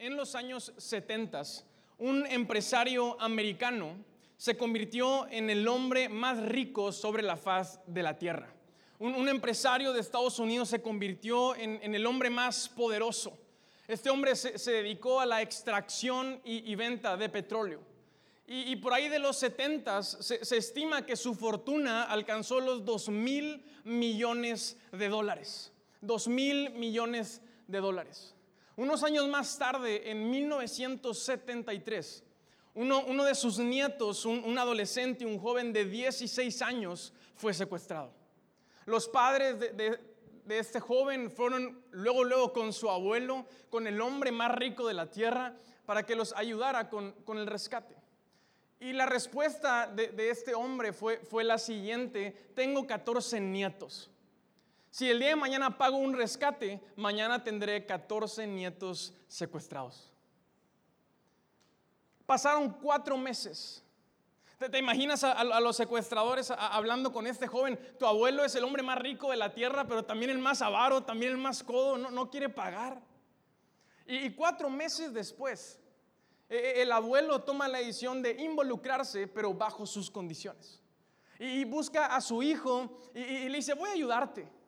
en los años 70, un empresario americano se convirtió en el hombre más rico sobre la faz de la tierra. Un, empresario de Estados Unidos se convirtió en, el hombre más poderoso. Este hombre se, dedicó a la extracción y, venta de petróleo. Y, por ahí de los 70 se, se estima que su fortuna alcanzó los 2 mil millones de dólares. 2 mil millones de dólares. Unos años más tarde, en 1973, uno, de sus nietos, un, adolescente, un joven de 16 años, fue secuestrado. Los padres de, este joven fueron luego, luego con su abuelo, con el hombre más rico de la tierra, para que los ayudara con, el rescate. Y la respuesta de, este hombre fue la siguiente, tengo 14 nietos. Si el día de mañana pago un rescate, mañana tendré 14 nietos secuestrados. Pasaron cuatro meses. ¿Te, imaginas a, los secuestradores hablando con este joven? Tu abuelo es el hombre más rico de la tierra, pero también el más avaro, también el más codo, no, quiere pagar. Y, cuatro meses después, e, e, el abuelo toma la decisión de involucrarse, pero bajo sus condiciones. Y, busca a su hijo y le dice, voy a ayudarte.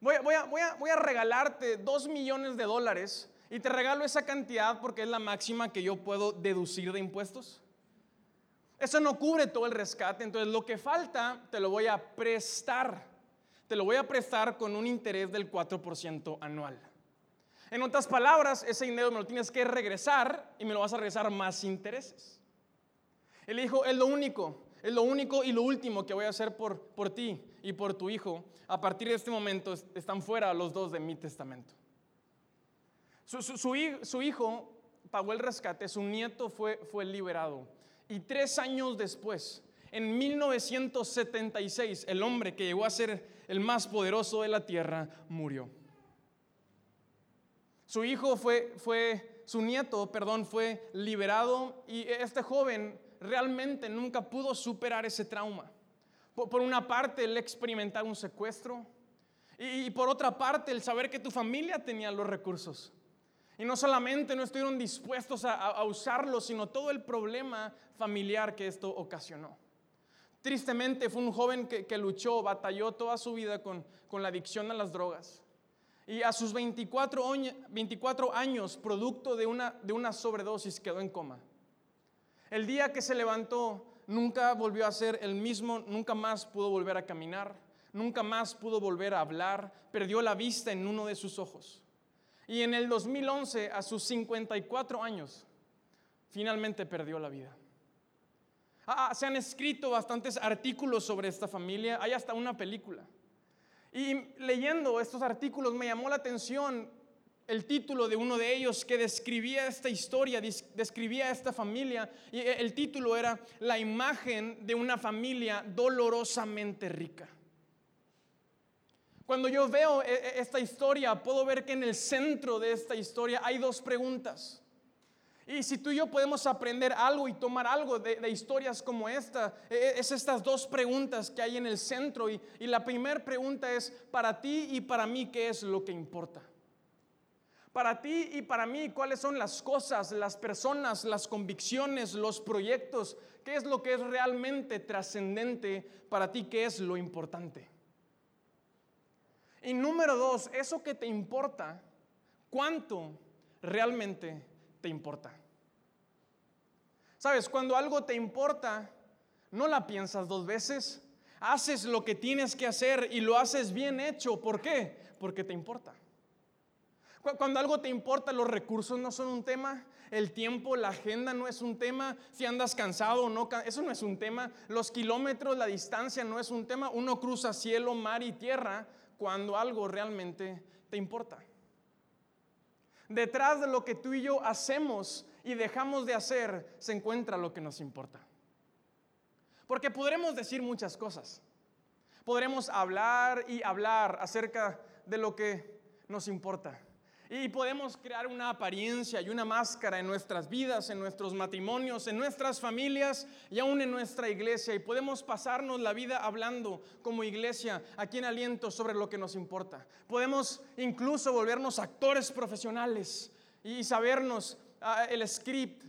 Voy, a, regalarte dos millones de dólares y te regalo esa cantidad porque es la máxima que yo puedo deducir de impuestos. Eso no cubre todo el rescate, entonces lo que falta te lo voy a prestar. Te lo voy a prestar con un interés del 4% anual. En otras palabras, ese dinero me lo tienes que regresar y me lo vas a regresar más intereses. Él dijo, es lo único, es lo único y lo último que voy a hacer por, por ti y por tu hijo. A partir de este momento están fuera los dos de mi testamento. Su, hijo pagó el rescate, su nieto fue, fue liberado. Y tres años después, en 1976, el hombre que llegó a ser el más poderoso de la tierra murió. Su hijo fue, fue, su nieto, perdón, fue liberado y este joven realmente nunca pudo superar ese trauma. Por, una parte, el experimentar un secuestro y, por otra parte, el saber que tu familia tenía los recursos. Y no solamente no estuvieron dispuestos a, usarlo, sino todo el problema familiar que esto ocasionó. Tristemente fue un joven que, luchó, batalló toda su vida con, con, la adicción a las drogas. Y a sus 24, 24 años, producto de una, de una sobredosis, quedó en coma. El día que se levantó, nunca volvió a ser el mismo, nunca más pudo volver a caminar, nunca más pudo volver a hablar, perdió la vista en uno de sus ojos. Y en el 2011, a sus 54 años, finalmente perdió la vida. Ah, ah, se han escrito bastantes artículos sobre esta familia, hay hasta una película. Y leyendo estos artículos me llamó la atención el título de uno de ellos que describía esta historia, describía esta familia, y el título era La imagen de una familia dolorosamente rica. Cuando yo veo e, e, esta historia, puedo ver que en el centro de esta historia hay dos preguntas. Y si tú y yo podemos aprender algo y tomar algo de, historias como esta, es estas dos preguntas que hay en el centro. y la primera pregunta es, para ti y para mí, ¿qué es lo que importa? Para ti y para mí, ¿cuáles son las cosas, las personas, las convicciones, los proyectos? ¿Qué es lo que es realmente trascendente para ti? ¿Qué es lo importante? Y número dos, eso que te importa, ¿cuánto realmente te importa? Sabes, cuando algo te importa, no la piensas dos veces, haces lo que tienes que hacer y lo haces bien hecho. ¿Por qué? Porque te importa. Cuando algo te importa, los recursos no son un tema, el tiempo, la agenda no es un tema, si andas cansado o no, eso no es un tema, los kilómetros, la distancia no es un tema, uno cruza cielo, mar y tierra cuando algo realmente te importa. Detrás de lo que tú y yo hacemos y dejamos de hacer se encuentra lo que nos importa. Porque podremos decir muchas cosas. Podremos hablar y hablar acerca de lo que nos importa. Y podemos crear una apariencia y una máscara en nuestras vidas, en nuestros matrimonios, en nuestras familias y aún en nuestra iglesia. Y podemos pasarnos la vida hablando como iglesia aquí en aliento sobre lo que nos importa. Podemos incluso volvernos actores profesionales y sabernos ah, el script.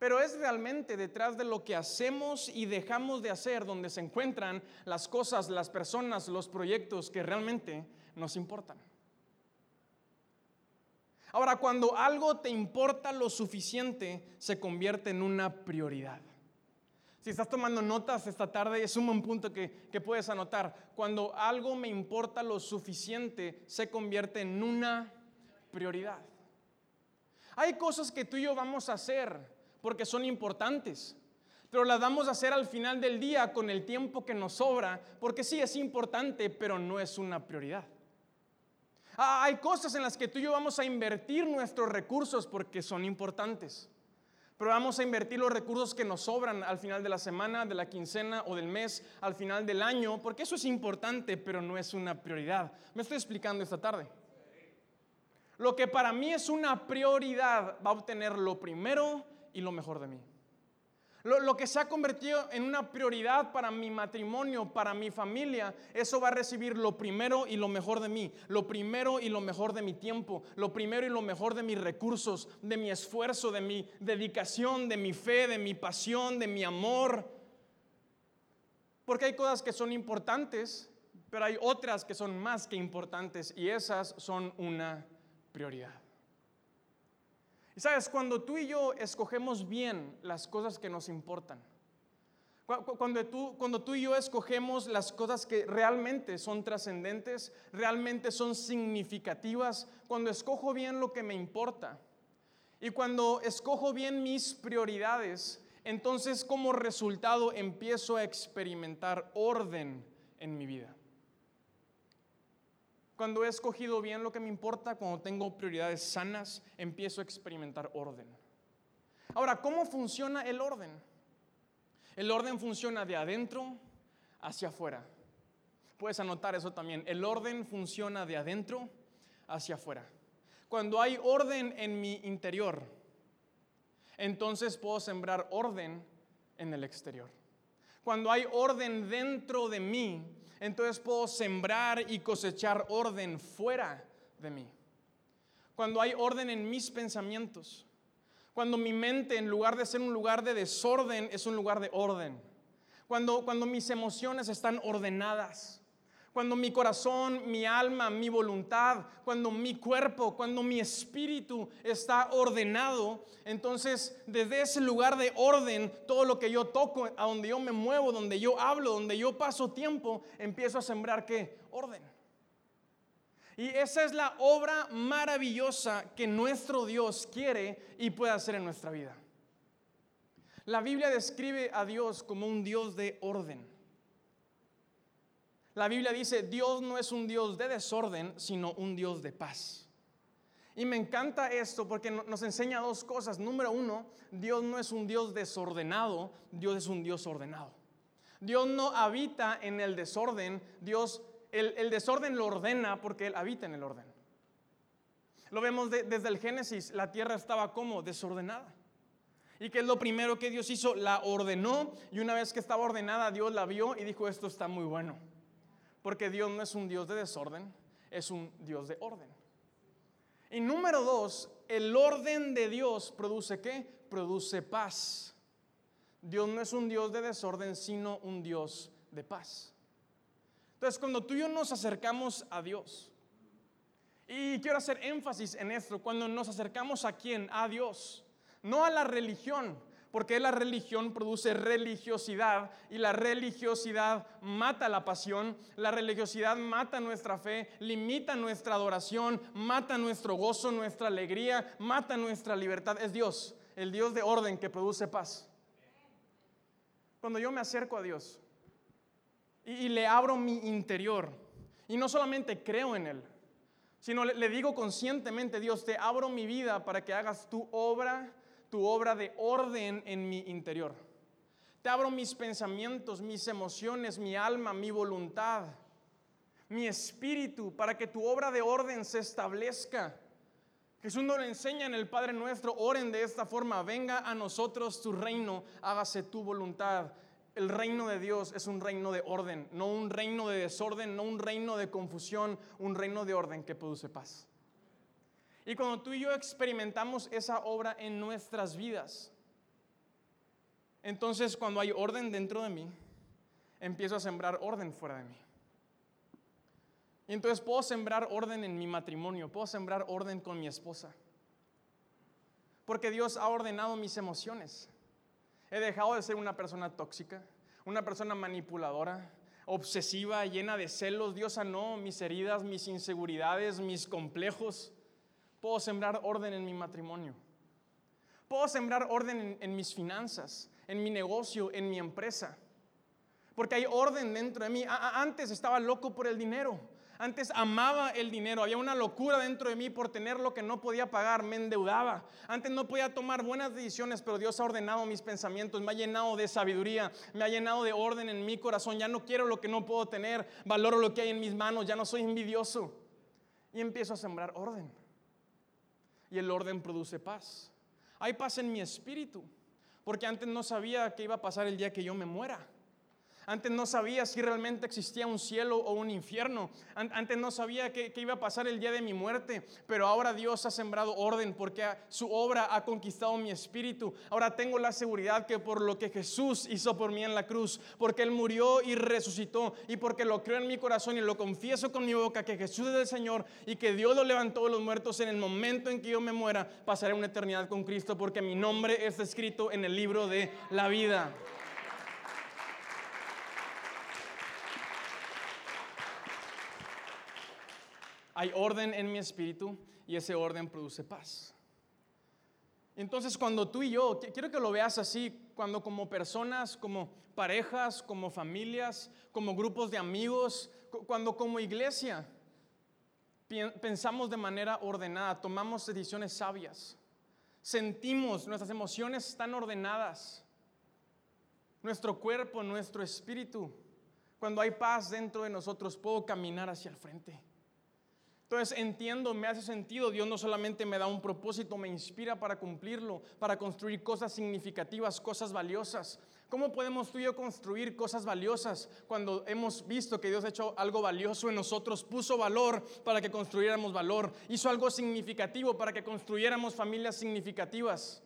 Pero es realmente detrás de lo que hacemos y dejamos de hacer donde se encuentran las cosas, las personas, los proyectos que realmente nos importan. Ahora, cuando algo te importa lo suficiente, se convierte en una prioridad. Si estás tomando notas esta tarde, es un buen punto que, que, puedes anotar. Cuando algo me importa lo suficiente, se convierte en una prioridad. Hay cosas que tú y yo vamos a hacer porque son importantes, pero las vamos a hacer al final del día con el tiempo que nos sobra, porque sí es importante, pero no es una prioridad. Ah, hay cosas en las que tú y yo vamos a invertir nuestros recursos porque son importantes. Pero vamos a invertir los recursos que nos sobran al final de la semana, de la quincena o del mes, al final del año, porque eso es importante, pero no es una prioridad. Me estoy explicando esta tarde. Lo que para mí es una prioridad va a obtener lo primero y lo mejor de mí. Lo, que se ha convertido en una prioridad para mi matrimonio, para mi familia, eso va a recibir lo primero y lo mejor de mí, lo primero y lo mejor de mi tiempo, lo primero y lo mejor de mis recursos, de mi esfuerzo, de mi dedicación, de mi fe, de mi pasión, de mi amor. Porque hay cosas que son importantes, pero hay otras que son más que importantes y esas son una prioridad. Y sabes, cuando tú y yo escogemos bien las cosas que nos importan, cuando tú, cuando tú y yo escogemos las cosas que realmente son trascendentes, realmente son significativas, cuando escojo bien lo que me importa y cuando escojo bien mis prioridades, entonces como resultado empiezo a experimentar orden en mi vida. Cuando he escogido bien lo que me importa, cuando tengo prioridades sanas, empiezo a experimentar orden. Ahora, ¿cómo funciona el orden? El orden funciona de adentro hacia afuera. Puedes anotar eso también. El orden funciona de adentro hacia afuera. Cuando hay orden en mi interior, entonces puedo sembrar orden en el exterior. Cuando hay orden dentro de mí, entonces puedo sembrar y cosechar orden fuera de mí. Cuando hay orden en mis pensamientos, cuando mi mente en lugar de ser un lugar de desorden es un lugar de orden, cuando, cuando mis emociones están ordenadas, cuando mi corazón, mi alma, mi voluntad, cuando mi cuerpo, cuando mi espíritu está ordenado, entonces desde ese lugar de orden, todo lo que yo toco, a donde yo me muevo, donde yo hablo, donde yo paso tiempo, empiezo a sembrar qué? Orden. Y esa es la obra maravillosa que nuestro Dios quiere y puede hacer en nuestra vida. La Biblia describe a Dios como un Dios de orden. La Biblia dice, Dios no es un Dios de desorden, sino un Dios de paz. Y me encanta esto porque nos enseña dos cosas. Número uno, Dios no es un Dios desordenado, Dios es un Dios ordenado. Dios no habita en el desorden, Dios, el, desorden lo ordena porque Él habita en el orden. Lo vemos desde el Génesis, la tierra estaba como desordenada. ¿Y qué es lo primero que Dios hizo? La ordenó y una vez que estaba ordenada, Dios la vio y dijo, esto está muy bueno. Porque Dios no es un Dios de desorden, es un Dios de orden. Y número dos, el orden de Dios produce qué? Produce paz. Dios no es un Dios de desorden, sino un Dios de paz. Entonces, cuando tú y yo nos acercamos a Dios, y quiero hacer énfasis en esto, cuando nos acercamos a quién? A Dios, no a la religión, porque la religión produce religiosidad y la religiosidad mata la pasión, la religiosidad mata nuestra fe, limita nuestra adoración, mata nuestro gozo, nuestra alegría, mata nuestra libertad. Es Dios, el Dios de orden que produce paz. Cuando yo me acerco a Dios y, le abro mi interior, y no solamente creo en Él, sino le digo conscientemente, Dios, te abro mi vida para que hagas tu obra tu obra de orden en mi interior. Te abro mis pensamientos, mis emociones, mi alma, mi voluntad, mi espíritu, para que tu obra de orden se establezca. Jesús nos lo enseña en el Padre nuestro, oren de esta forma, venga a nosotros tu reino, hágase tu voluntad. El reino de Dios es un reino de orden, no un reino de desorden, no un reino de confusión, un reino de orden que produce paz. Y cuando tú y yo experimentamos esa obra en nuestras vidas, entonces cuando hay orden dentro de mí, empiezo a sembrar orden fuera de mí. Y entonces puedo sembrar orden en mi matrimonio, puedo sembrar orden con mi esposa. Porque Dios ha ordenado mis emociones. He dejado de ser una persona tóxica, una persona manipuladora, obsesiva, llena de celos. Dios sanó mis heridas, mis inseguridades, mis complejos. Puedo sembrar orden en mi matrimonio. Puedo sembrar orden en, mis finanzas, en mi negocio, en mi empresa. Porque hay orden dentro de mí. antes estaba loco por el dinero. Antes amaba el dinero, había una locura dentro de mí por tener lo que no podía pagar, me endeudaba. Antes no podía tomar buenas decisiones, pero Dios ha ordenado mis pensamientos, me ha llenado de sabiduría, me ha llenado de orden en mi corazón. Ya no quiero lo que no puedo tener, valoro lo que hay en mis manos, ya no soy envidioso. Y empiezo a sembrar orden. Y el orden produce paz. Hay paz en mi espíritu, porque antes no sabía qué iba a pasar el día que yo me muera. Antes no sabía si realmente existía un cielo o un infierno. Antes no sabía qué, iba a pasar el día de mi muerte. Pero ahora Dios ha sembrado orden porque su obra ha conquistado mi espíritu. Ahora tengo la seguridad que por lo que Jesús hizo por mí en la cruz, porque Él murió y resucitó, y porque lo creo en mi corazón y lo confieso con mi boca que Jesús es el Señor y que Dios lo levantó de los muertos en el momento en que yo me muera, pasaré una eternidad con Cristo porque mi nombre está escrito en el libro de la vida. Hay orden en mi espíritu y ese orden produce paz. Entonces cuando tú y yo, quiero que lo veas así, cuando como personas, como parejas, como familias, como grupos de amigos, cuando como iglesia pensamos de manera ordenada, tomamos decisiones sabias, sentimos, nuestras emociones están ordenadas, nuestro cuerpo, nuestro espíritu, cuando hay paz dentro de nosotros, puedo caminar hacia el frente. Entonces entiendo, me hace sentido, Dios no solamente me da un propósito, me inspira para cumplirlo, para construir cosas significativas, cosas valiosas. ¿Cómo podemos tú y yo construir cosas valiosas cuando hemos visto que Dios ha hecho algo valioso en nosotros, puso valor para que construyéramos valor, hizo algo significativo para que construyéramos familias significativas?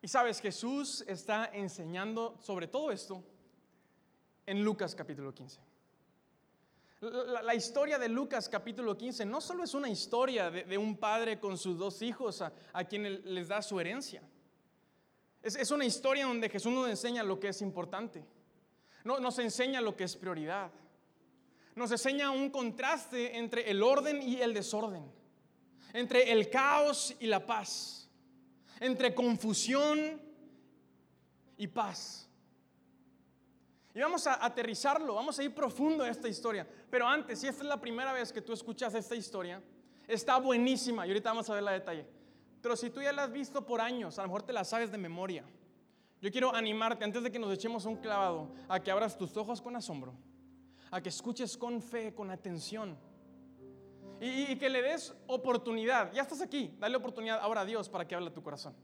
Y sabes, Jesús está enseñando sobre todo esto en Lucas capítulo 15. La, historia de Lucas capítulo 15 no solo es una historia de, un padre con sus dos hijos a, quien les da su herencia. Es, una historia donde Jesús nos enseña lo que es importante. No, nos enseña lo que es prioridad. Nos enseña un contraste entre el orden y el desorden. Entre el caos y la paz. Entre confusión y paz. Y vamos a aterrizarlo, vamos a ir profundo en esta historia. Pero antes, si esta es la primera vez que tú escuchas esta historia, está buenísima y ahorita vamos a ver la detalle. Pero si tú ya la has visto por años, a lo mejor te la sabes de memoria. Yo quiero animarte antes de que nos echemos un clavado a que abras tus ojos con asombro, a que escuches con fe, con atención y, y que le des oportunidad. Ya estás aquí, dale oportunidad ahora a Dios para que hable a tu corazón.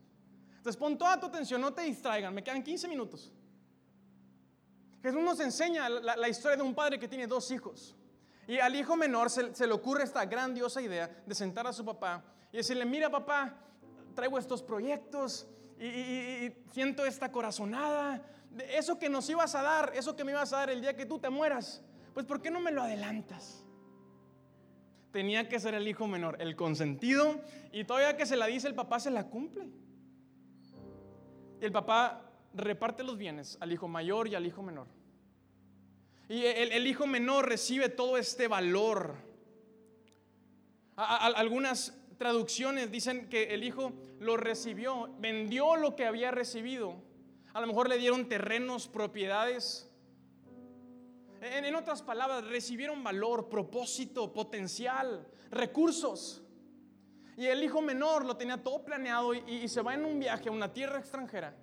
Entonces pon toda tu atención, no te distraigan, me quedan 15 minutos. Jesús nos enseña la, historia de un padre que tiene dos hijos. Y al hijo menor se, le ocurre esta grandiosa idea de sentar a su papá y decirle, mira papá, traigo estos proyectos y, siento esta corazonada. Eso que nos ibas a dar, eso que me ibas a dar el día que tú te mueras, pues ¿por qué no me lo adelantas? Tenía que ser el hijo menor, el consentido, y todavía que se la dice el papá se la cumple. Y el papá reparte los bienes al hijo mayor y al hijo menor. Y el, hijo menor recibe todo este valor. algunas traducciones dicen que el hijo lo recibió, vendió lo que había recibido. A lo mejor le dieron terrenos, propiedades. En, otras palabras, recibieron valor, propósito, potencial, recursos. Y el hijo menor lo tenía todo planeado y se va en un viaje a una tierra extranjera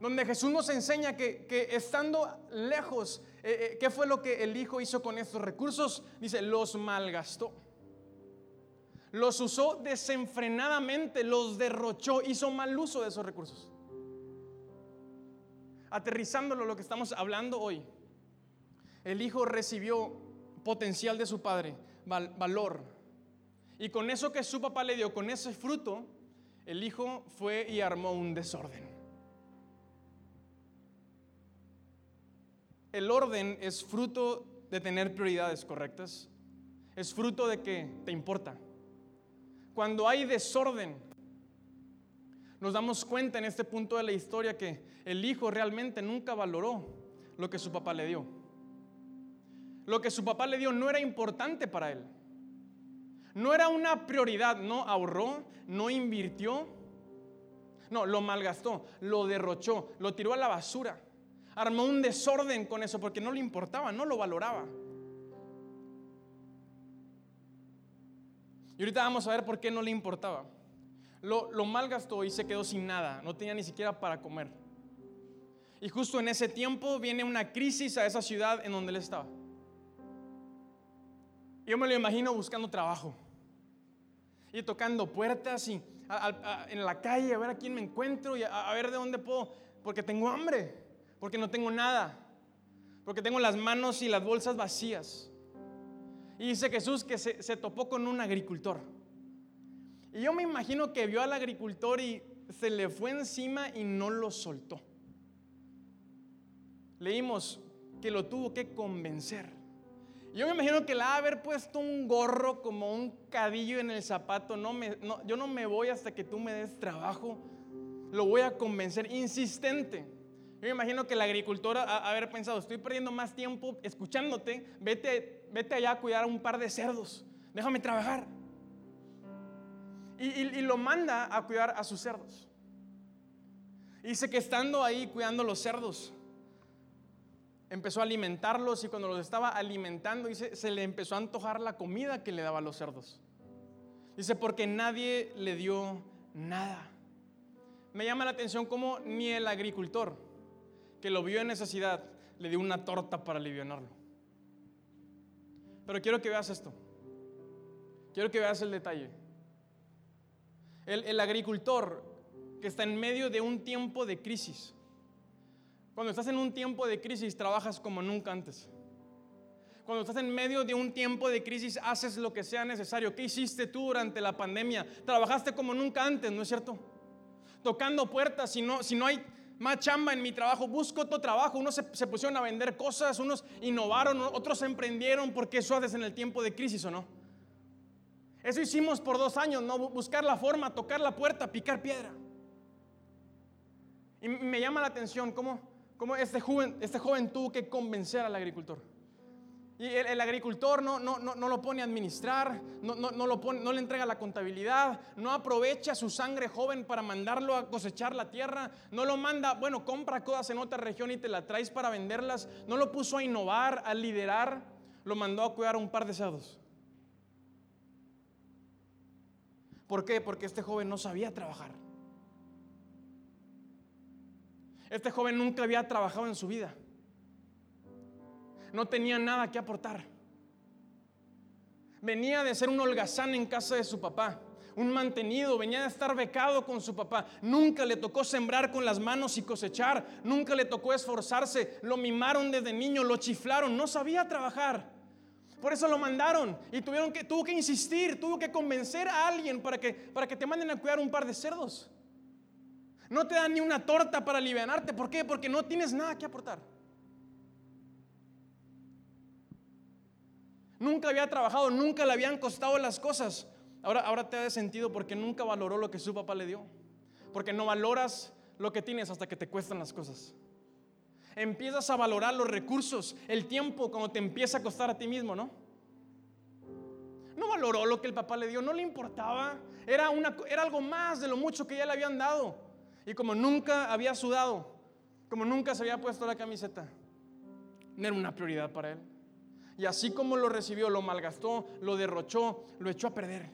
donde Jesús nos enseña que, estando lejos, eh, eh, ¿qué fue lo que el Hijo hizo con estos recursos? Dice, los malgastó. Los usó desenfrenadamente, los derrochó, hizo mal uso de esos recursos. Aterrizándolo lo que estamos hablando hoy, el Hijo recibió potencial de su Padre, valor. Y con eso que su papá le dio, con ese fruto, el hijo fue y armó un desorden. El orden es fruto de tener prioridades correctas. Es fruto de que te importa. Cuando hay desorden, nos damos cuenta en este punto de la historia que el hijo realmente nunca valoró lo que su papá le dio. Lo que su papá le dio no era importante para él. No era una prioridad, no ahorró, no invirtió. No, lo malgastó, lo derrochó, lo tiró a la basura. Armó un desorden con eso porque no le importaba, no lo valoraba. Y ahorita vamos a ver por qué no le importaba. Lo, lo malgastó y se quedó sin nada, no tenía ni siquiera para comer. Y justo en ese tiempo viene una crisis a esa ciudad en donde él estaba. Yo me lo imagino buscando trabajo y tocando puertas y en la calle a ver a quién me encuentro y a ver de dónde puedo, porque tengo hambre porque no tengo nada, porque tengo las manos y las bolsas vacías. Y dice Jesús que se, topó con un agricultor. Y yo me imagino que vio al agricultor y se le fue encima y no lo soltó. Leímos que lo tuvo que convencer. Yo me imagino que le ha haber puesto un gorro como un cadillo en el zapato. No me, yo no me voy hasta que tú me des trabajo. Lo voy a convencer, insistente. Yo me imagino que la agricultora ha haber pensado, estoy perdiendo más tiempo escuchándote, vete, vete allá a cuidar a un par de cerdos, déjame trabajar. Y, lo manda a cuidar a sus cerdos. Dice que estando ahí cuidando los cerdos, empezó a alimentarlos y cuando los estaba alimentando, dice, se le empezó a antojar la comida que le daba a los cerdos. Dice, porque nadie le dio nada. Me llama la atención como ni el agricultor, que lo vio en necesidad, le dio una torta para aliviarlo. Pero quiero que veas esto. Quiero que veas el detalle. El, agricultor que está en medio de un tiempo de crisis. Cuando estás en un tiempo de crisis, trabajas como nunca antes. Cuando estás en medio de un tiempo de crisis, haces lo que sea necesario. ¿Qué hiciste tú durante la pandemia? Trabajaste como nunca antes, ¿no es cierto? Tocando puertas, si no, si no hay más chamba en mi trabajo, busco otro trabajo. Unos se, pusieron a vender cosas, unos innovaron, otros emprendieron, porque eso haces en el tiempo de crisis o no. Eso hicimos por dos años, ¿no? Buscar la forma, tocar la puerta, picar piedra. Y me llama la atención cómo, cómo este, joven, este joven tuvo que convencer al agricultor. Y el, agricultor no, no, no, no, lo pone a administrar, no, lo pone, no le entrega la contabilidad, no aprovecha su sangre joven para mandarlo a cosechar la tierra, no lo manda, bueno, compra cosas en otra región y te la traes para venderlas, no lo puso a innovar, a liderar, lo mandó a cuidar a un par de cerdos. ¿Por qué? Porque este joven no sabía trabajar. Este joven nunca había trabajado en su vida no tenía nada que aportar. Venía de ser un holgazán en casa de su papá, un mantenido, venía de estar becado con su papá. Nunca le tocó sembrar con las manos y cosechar, nunca le tocó esforzarse. Lo mimaron desde niño, lo chiflaron, no sabía trabajar. Por eso lo mandaron y tuvieron que, tuvo que insistir, tuvo que convencer a alguien para que, para que te manden a cuidar un par de cerdos. No te dan ni una torta para alivianarte. ¿Por qué? Porque no tienes nada que aportar. Nunca había trabajado, nunca le habían costado las cosas. Ahora, ahora te da sentido porque nunca valoró lo que su papá le dio. Porque no valoras lo que tienes hasta que te cuestan las cosas. Empiezas a valorar los recursos, el tiempo, cuando te empieza a costar a ti mismo, ¿no? No valoró lo que el papá le dio, no le importaba. Era, una, era algo más de lo mucho que ya le habían dado. Y como nunca había sudado, como nunca se había puesto la camiseta, no era una prioridad para él. Y así como lo recibió, lo malgastó, lo derrochó, lo echó a perder.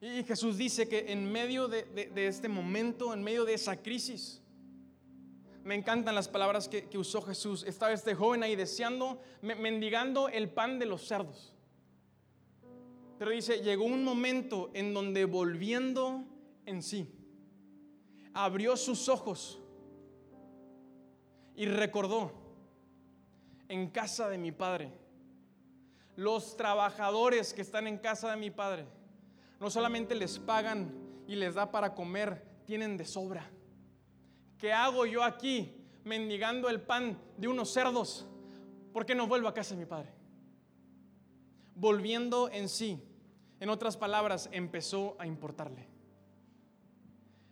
Y Jesús dice que en medio de, este momento, en medio de esa crisis, me encantan las palabras que, que, usó Jesús. Estaba este joven ahí deseando, mendigando el pan de los cerdos. Pero dice, llegó un momento en donde volviendo en sí, abrió sus ojos y recordó en casa de mi padre. Los trabajadores que están en casa de mi padre no solamente les pagan y les da para comer, tienen de sobra. ¿Qué hago yo aquí mendigando el pan de unos cerdos? ¿Por qué no vuelvo a casa de mi padre? Volviendo en sí, en otras palabras, empezó a importarle.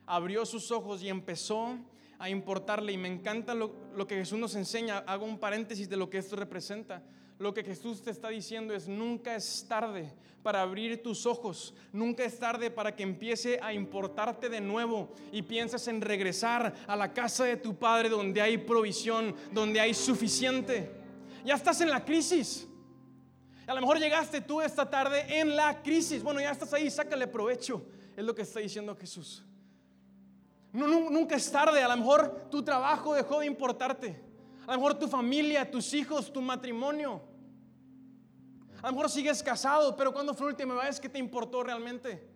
Abrió sus ojos y empezó a importarle. Y me encanta lo, lo que Jesús nos enseña. Hago un paréntesis de lo que esto representa. Lo que Jesús te está diciendo es, nunca es tarde para abrir tus ojos, nunca es tarde para que empiece a importarte de nuevo y pienses en regresar a la casa de tu Padre donde hay provisión, donde hay suficiente. Ya estás en la crisis. A lo mejor llegaste tú esta tarde en la crisis. Bueno, ya estás ahí, sácale provecho. Es lo que está diciendo Jesús. Nunca es tarde. A lo mejor tu trabajo dejó de importarte. A lo mejor tu familia, tus hijos, tu matrimonio. A lo mejor sigues casado, pero cuando fue la última vez que te importó realmente?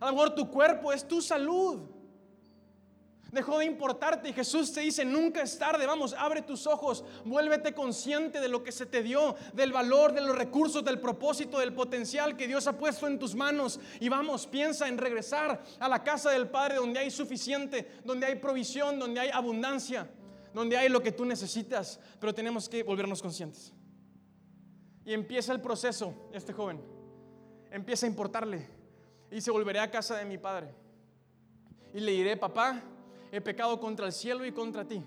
A lo mejor tu cuerpo es tu salud. Dejó de importarte y Jesús te dice, nunca es tarde, vamos, abre tus ojos, vuélvete consciente de lo que se te dio, del valor, de los recursos, del propósito, del potencial que Dios ha puesto en tus manos. Y vamos, piensa en regresar a la casa del Padre donde hay suficiente, donde hay provisión, donde hay abundancia, donde hay lo que tú necesitas, pero tenemos que volvernos conscientes. Y empieza el proceso, este joven. Empieza a importarle. Y se volveré a casa de mi padre. Y le diré, papá, he pecado contra el cielo y contra ti.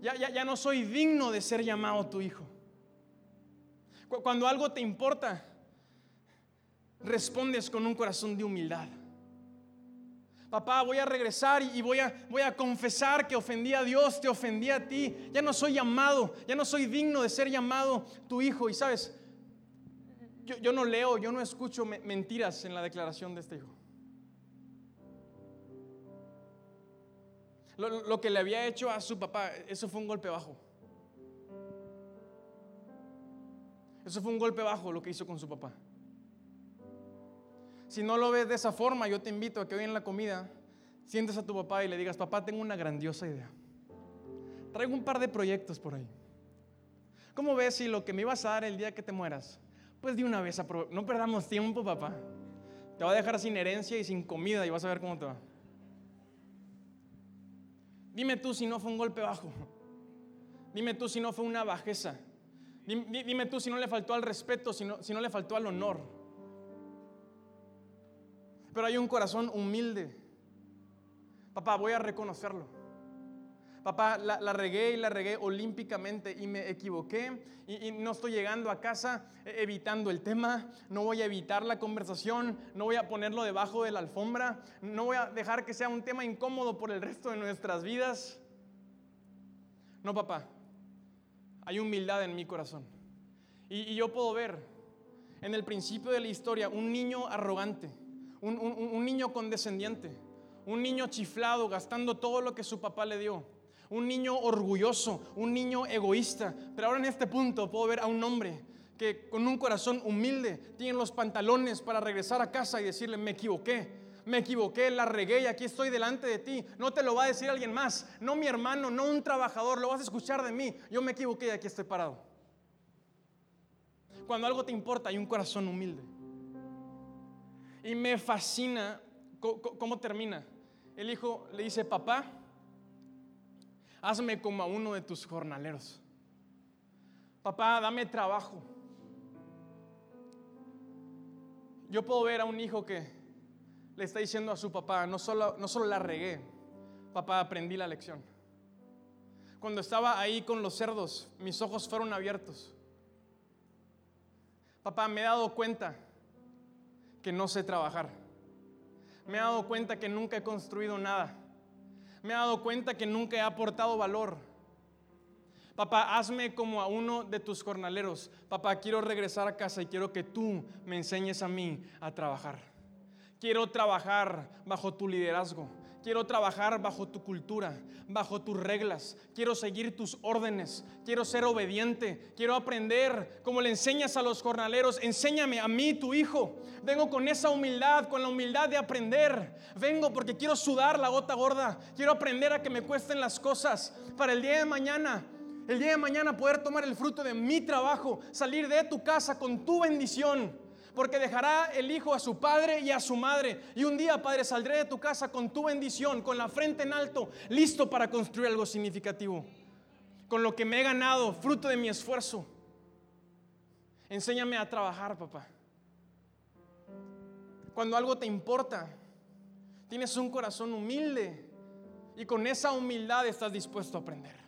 Ya, ya, ya no soy digno de ser llamado tu hijo. Cuando algo te importa, respondes con un corazón de humildad. Papá, voy a regresar y voy a, voy a confesar que ofendí a Dios, te ofendí a ti. Ya no soy llamado, ya no soy digno de ser llamado tu hijo. Y sabes, yo, no leo, yo no escucho mentiras en la declaración de este hijo. Lo, lo, que le había hecho a su papá, eso fue un golpe bajo. Eso fue un golpe bajo lo que hizo con su papá. Si no lo ves de esa forma, yo te invito a que hoy en la comida sientes a tu papá y le digas, papá, tengo una grandiosa idea. Traigo un par de proyectos por ahí. ¿Cómo ves si lo que me ibas a dar el día que te mueras? Pues de una vez, no perdamos tiempo, papá. Te va a dejar sin herencia y sin comida y vas a ver cómo te va. Dime tú si no fue un golpe bajo. Dime tú si no fue una bajeza. Dime, tú si no le faltó al respeto, si no, si no le faltó al honor pero hay un corazón humilde. Papá, voy a reconocerlo. Papá, la, regué y la regué olímpicamente y me equivoqué y, no estoy llegando a casa e, evitando el tema, no voy a evitar la conversación, no voy a ponerlo debajo de la alfombra, no voy a dejar que sea un tema incómodo por el resto de nuestras vidas. No, papá, hay humildad en mi corazón. Y yo puedo ver en el principio de la historia un niño arrogante un, niño condescendiente, un niño chiflado, gastando todo lo que su papá le dio, un niño orgulloso, un niño egoísta. Pero ahora en este punto puedo ver a un hombre que con un corazón humilde tiene los pantalones para regresar a casa y decirle, me equivoqué. Me equivoqué, la regué y aquí estoy delante de ti. No te lo va a decir alguien más, no mi hermano, no un trabajador, lo vas a escuchar de mí. Yo me equivoqué y aquí estoy parado. Cuando algo te importa, hay un corazón humilde. Y me fascina cómo termina. El hijo le dice, papá, hazme como a uno de tus jornaleros. Papá, dame trabajo. Yo puedo ver a un hijo que le está diciendo a su papá, no solo, no solo la regué, papá, aprendí la lección. Cuando estaba ahí con los cerdos, mis ojos fueron abiertos. Papá, me he dado cuenta que no sé trabajar. Me he dado cuenta que nunca he construido nada. Me he dado cuenta que nunca he aportado valor. Papá, hazme como a uno de tus jornaleros. Papá, quiero regresar a casa y quiero que tú me enseñes a mí a trabajar. Quiero trabajar bajo tu liderazgo. Quiero trabajar bajo tu cultura, bajo tus reglas. Quiero seguir tus órdenes. Quiero ser obediente. Quiero aprender como le enseñas a los jornaleros. Enséñame a mí, tu hijo. Vengo con esa humildad, con la humildad de aprender. Vengo porque quiero sudar la gota gorda. Quiero aprender a que me cuesten las cosas para el día de mañana El día de mañana poder tomar el fruto de mi trabajo, salir de tu casa con tu bendición, porque dejará el hijo a su padre y a su madre. Y un día, Padre, saldré de tu casa con tu bendición, con la frente en alto, listo para construir algo significativo, con lo que me he ganado, fruto de mi esfuerzo. Enséñame a trabajar, papá. Cuando algo te importa, tienes un corazón humilde y con esa humildad estás dispuesto a aprender.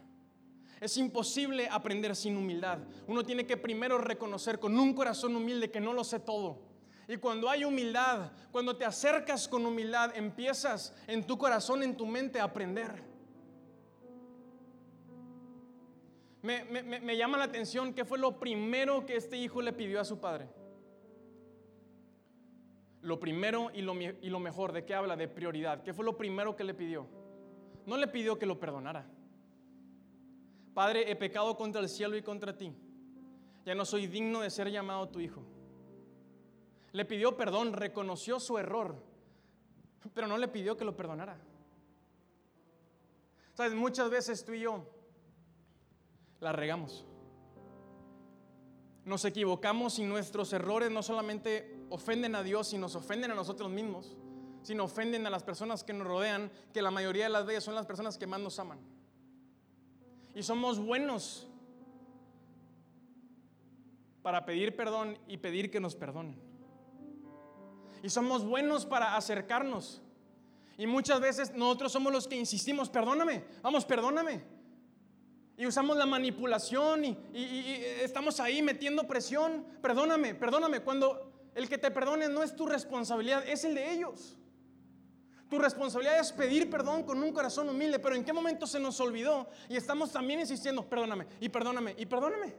Es imposible aprender sin humildad. Uno tiene que primero reconocer con un corazón humilde que no lo sé todo. Y cuando hay humildad, cuando te acercas con humildad, empiezas en tu corazón, en tu mente a aprender. Me, llama la atención qué fue lo primero que este hijo le pidió a su padre. Lo primero y lo, y lo mejor, ¿de qué habla? De prioridad. ¿Qué fue lo primero que le pidió? No le pidió que lo perdonara. Padre, he pecado contra el cielo y contra ti. Ya no soy digno de ser llamado tu hijo. Le pidió perdón, reconoció su error, pero no le pidió que lo perdonara. Sabes, muchas veces tú y yo la regamos. Nos equivocamos y nuestros errores no solamente ofenden a Dios, sino nos ofenden a nosotros mismos, sino ofenden a las personas que nos rodean, que la mayoría de las veces son las personas que más nos aman y somos buenos para pedir perdón y pedir que nos perdonen. Y somos buenos para acercarnos. Y muchas veces nosotros somos los que insistimos, perdóname, vamos, perdóname. Y usamos la manipulación y, y, estamos ahí metiendo presión, perdóname, perdóname, cuando el que te perdone no es tu responsabilidad, es el de ellos. Tu responsabilidad es pedir perdón con un corazón humilde, pero ¿en qué momento se nos olvidó? Y estamos también insistiendo, perdóname, y perdóname, y perdóname.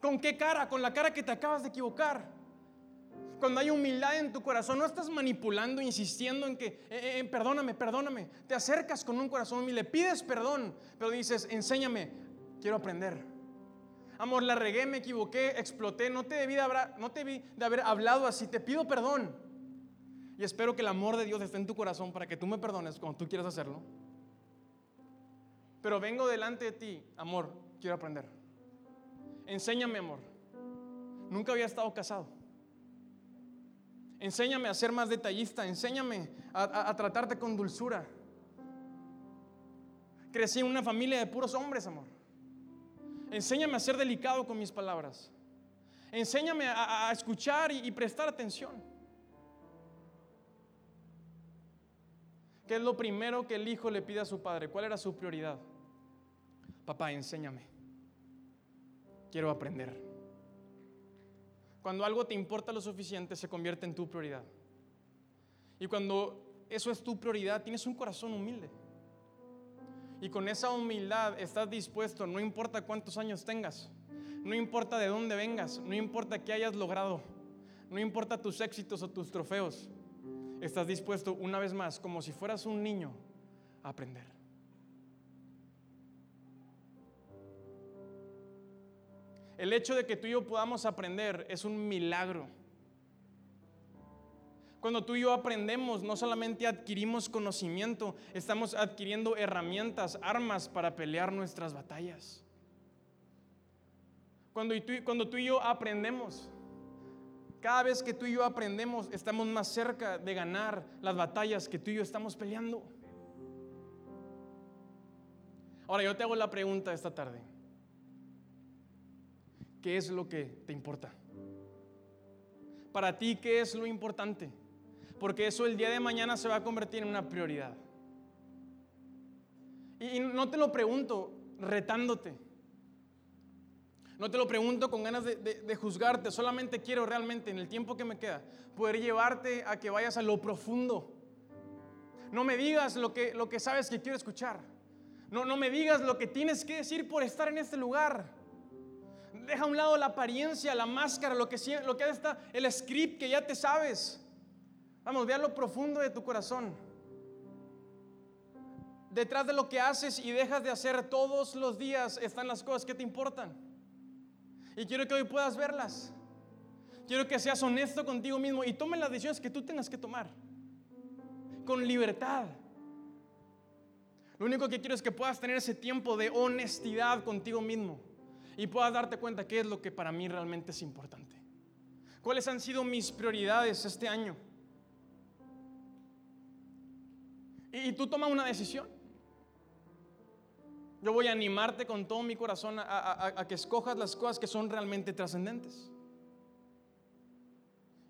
¿Con qué cara? Con la cara que te acabas de equivocar. Cuando hay humildad en tu corazón, no estás manipulando, insistiendo en que, eh, eh, perdóname, perdóname. Te acercas con un corazón humilde, pides perdón, pero dices, enséñame, quiero aprender. Amor, la regué, me equivoqué, exploté, no te debí de haber, hablado así, te pido perdón. Y espero que el amor de Dios esté en tu corazón para que tú me perdones cuando tú quieras hacerlo. Pero vengo delante de ti, amor, quiero aprender. Enséñame, amor. Nunca había estado casado. Enséñame a ser más detallista, enséñame a tratarte con dulzura. Crecí en una familia de puros hombres, amor. Enséñame a ser delicado con mis palabras. Enséñame a, escuchar y, y prestar atención. ¿Qué es lo primero que el hijo le pide a su padre? ¿Cuál era su prioridad? Papá, enséñame. Quiero aprender. Cuando algo te importa lo suficiente, se convierte en tu prioridad. Y cuando eso es tu prioridad, tienes un corazón humilde. Y con esa humildad estás dispuesto, no importa cuántos años tengas, no importa de dónde vengas, no importa qué hayas logrado, no importa tus éxitos o tus trofeos, estás dispuesto una vez más, como si fueras un niño, a aprender. El hecho de que tú y yo podamos aprender es un milagro. Cuando tú y yo aprendemos, no solamente adquirimos conocimiento, estamos adquiriendo herramientas, armas para pelear nuestras batallas. Cuando tú, y yo aprendemos, cada vez que tú y yo aprendemos, estamos más cerca de ganar las batallas que tú y yo estamos peleando. Ahora yo te hago la pregunta esta tarde. ¿Qué es lo que te importa? Para ti, ¿qué es lo importante? Porque eso el día de mañana se va a convertir en una prioridad. Y no te lo pregunto retándote. No te lo pregunto con ganas de, juzgarte, solamente quiero realmente en el tiempo que me queda poder llevarte a que vayas a lo profundo. No me digas lo que, lo que sabes que quiero escuchar. No, no me digas lo que tienes que decir por estar en este lugar. Deja a un lado la apariencia, la máscara, lo que, lo que está, el script que ya te sabes. Vamos, ve a lo profundo de tu corazón. Detrás de lo que haces y dejas de hacer todos los días están las cosas que te importan. Y quiero que hoy puedas verlas. Quiero que seas honesto contigo mismo y tome las decisiones que tú tengas que tomar. Con libertad. Lo único que quiero es que puedas tener ese tiempo de honestidad contigo mismo y puedas darte cuenta qué es lo que para mí realmente es importante. ¿Cuáles han sido mis prioridades este año? Y, tú toma una decisión. Yo voy a animarte con todo mi corazón a, que escojas las cosas que son realmente trascendentes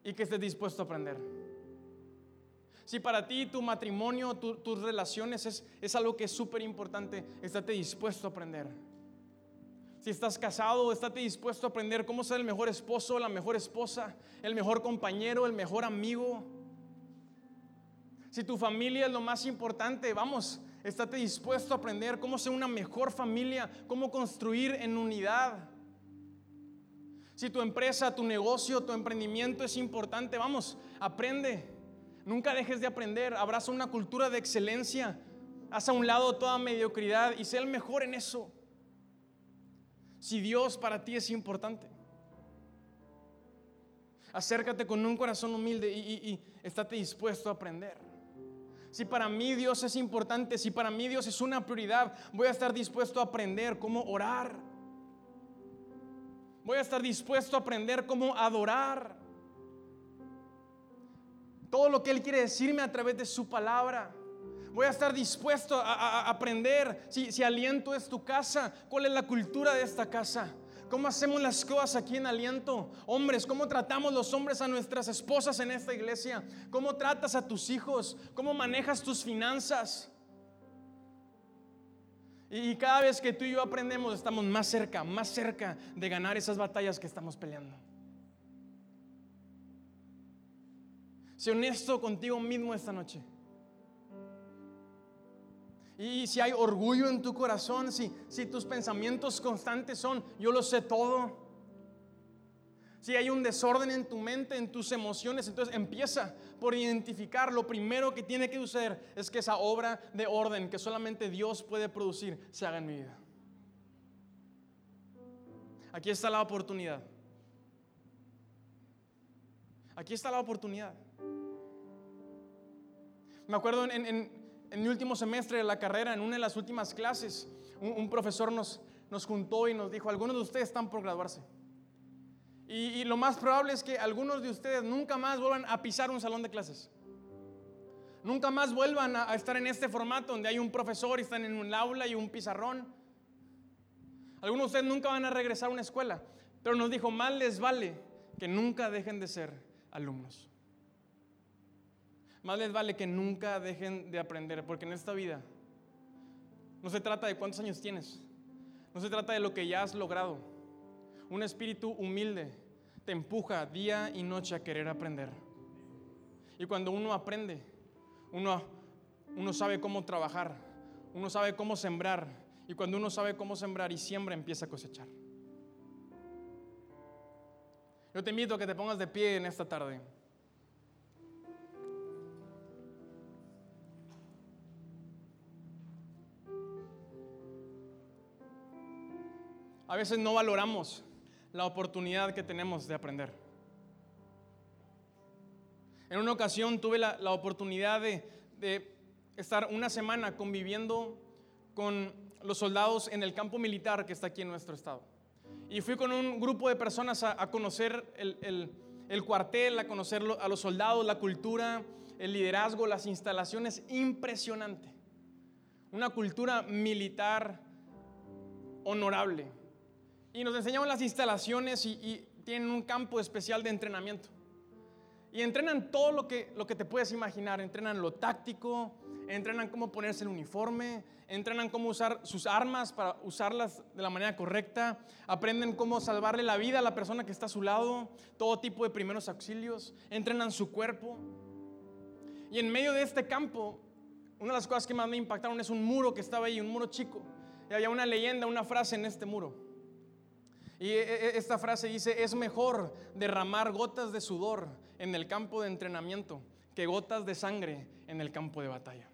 y que estés dispuesto a aprender. Si para ti tu matrimonio, tus relaciones es, es algo que es súper importante, estate dispuesto a aprender. Si estás casado, estate dispuesto a aprender cómo ser el mejor esposo, la mejor esposa, el mejor compañero, el mejor amigo. Si tu familia es lo más importante, vamos, estate dispuesto a aprender cómo ser una mejor familia, cómo construir en unidad. Si tu empresa, tu negocio, tu emprendimiento es importante, vamos, aprende. Nunca dejes de aprender. Abraza una cultura de excelencia. Haz a un lado toda mediocridad y sé el mejor en eso. Si Dios para ti es importante. Acércate con un corazón humilde y, y estate dispuesto a aprender. Si para mí Dios es importante, si para mí Dios es una prioridad, voy a estar dispuesto a aprender cómo orar. Voy a estar dispuesto a aprender cómo adorar. Todo lo que Él quiere decirme a través de su palabra. Voy a estar dispuesto a, aprender si, si aliento es tu casa, cuál es la cultura de esta casa. ¿Cómo hacemos las cosas aquí en aliento? Hombres, ¿cómo tratamos los hombres a nuestras esposas en esta iglesia? ¿Cómo tratas a tus hijos? ¿Cómo manejas tus finanzas? Y cada vez que tú y yo aprendemos, estamos más cerca, más cerca de ganar esas batallas que estamos peleando. Sé honesto contigo mismo esta noche. Y si hay orgullo en tu corazón, si, si tus pensamientos constantes son, yo lo sé todo. Si hay un desorden en tu mente, en tus emociones, entonces empieza por identificar. Lo primero que tiene que suceder es que esa obra de orden que solamente Dios puede producir se haga en mi vida. Aquí está la oportunidad. Aquí está la oportunidad. Me acuerdo en, en mi último semestre de la carrera, en una de las últimas clases, un, profesor nos, nos juntó y nos dijo, algunos de ustedes están por graduarse. Y, lo más probable es que algunos de ustedes nunca más vuelvan a pisar un salón de clases. Nunca más vuelvan a, estar en este formato donde hay un profesor y están en un aula y un pizarrón. Algunos de ustedes nunca van a regresar a una escuela. Pero nos dijo, mal les vale que nunca dejen de ser alumnos. Más les vale que nunca dejen de aprender, porque en esta vida no se trata de cuántos años tienes, no se trata de lo que ya has logrado. Un espíritu humilde te empuja día y noche a querer aprender. Y cuando uno aprende, uno, sabe cómo trabajar, uno sabe cómo sembrar, y cuando uno sabe cómo sembrar y siembra, empieza a cosechar. Yo te invito a que te pongas de pie en esta tarde. A veces no valoramos la oportunidad que tenemos de aprender. En una ocasión tuve la, oportunidad de, estar una semana conviviendo con los soldados en el campo militar que está aquí en nuestro estado. Y fui con un grupo de personas a, conocer el, el, cuartel, a conocer a los soldados, la cultura, el liderazgo, las instalaciones. Impresionante. Una cultura militar honorable. Y nos enseñaban las instalaciones y, tienen un campo especial de entrenamiento. Y entrenan todo lo que, lo que te puedes imaginar. Entrenan lo táctico, entrenan cómo ponerse el uniforme, entrenan cómo usar sus armas para usarlas de la manera correcta, aprenden cómo salvarle la vida a la persona que está a su lado, todo tipo de primeros auxilios, entrenan su cuerpo. Y en medio de este campo, una de las cosas que más me impactaron es un muro que estaba ahí, un muro chico. Y había una leyenda, una frase en este muro. Y e, e, esta frase dice, es mejor derramar gotas de sudor en el campo de entrenamiento que gotas de sangre en el campo de batalla.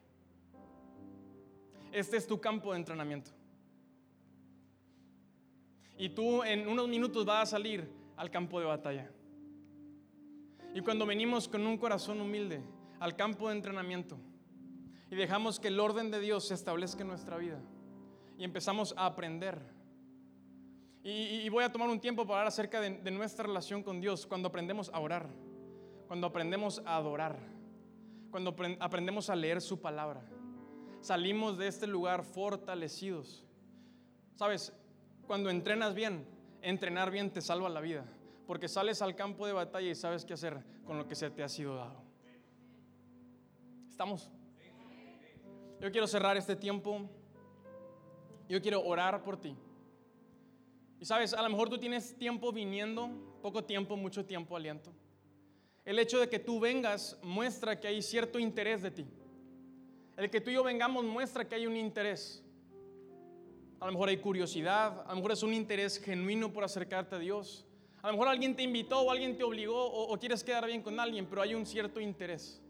Este es tu campo de entrenamiento. Y tú en unos minutos vas a salir al campo de batalla. Y cuando venimos con un corazón humilde al campo de entrenamiento, y dejamos que el orden de Dios se establezca en nuestra vida y empezamos a aprender. Y, voy a tomar un tiempo para hablar acerca de, de nuestra relación con Dios cuando aprendemos a orar, cuando aprendemos a adorar, cuando aprendemos a leer su palabra. Salimos de este lugar fortalecidos. Sabes, cuando entrenas bien, entrenar bien te salva la vida, porque sales al campo de batalla y sabes qué hacer con lo que se te ha sido dado. ¿Estamos? Yo quiero cerrar este tiempo. Yo quiero orar por ti. Y sabes, a lo mejor tú tienes tiempo viniendo, poco tiempo, mucho tiempo, aliento. El hecho de que tú vengas muestra que hay cierto interés de ti. El que tú y yo vengamos muestra que hay un interés. A lo mejor hay curiosidad, a lo mejor es un interés genuino por acercarte a Dios. A lo mejor alguien te invitó o alguien te obligó o, quieres quedar bien con alguien, pero hay un cierto interés.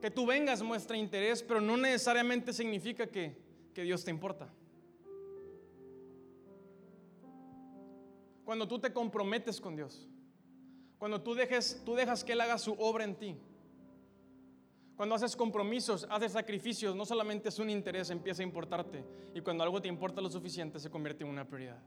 Que tú vengas muestra interés, pero no necesariamente significa que, Dios te importa. Cuando tú te comprometes con Dios, cuando tú, dejes, tú dejas que Él haga su obra en ti, cuando haces compromisos, haces sacrificios, no solamente es un interés, empieza a importarte. Y cuando algo te importa lo suficiente, se convierte en una prioridad.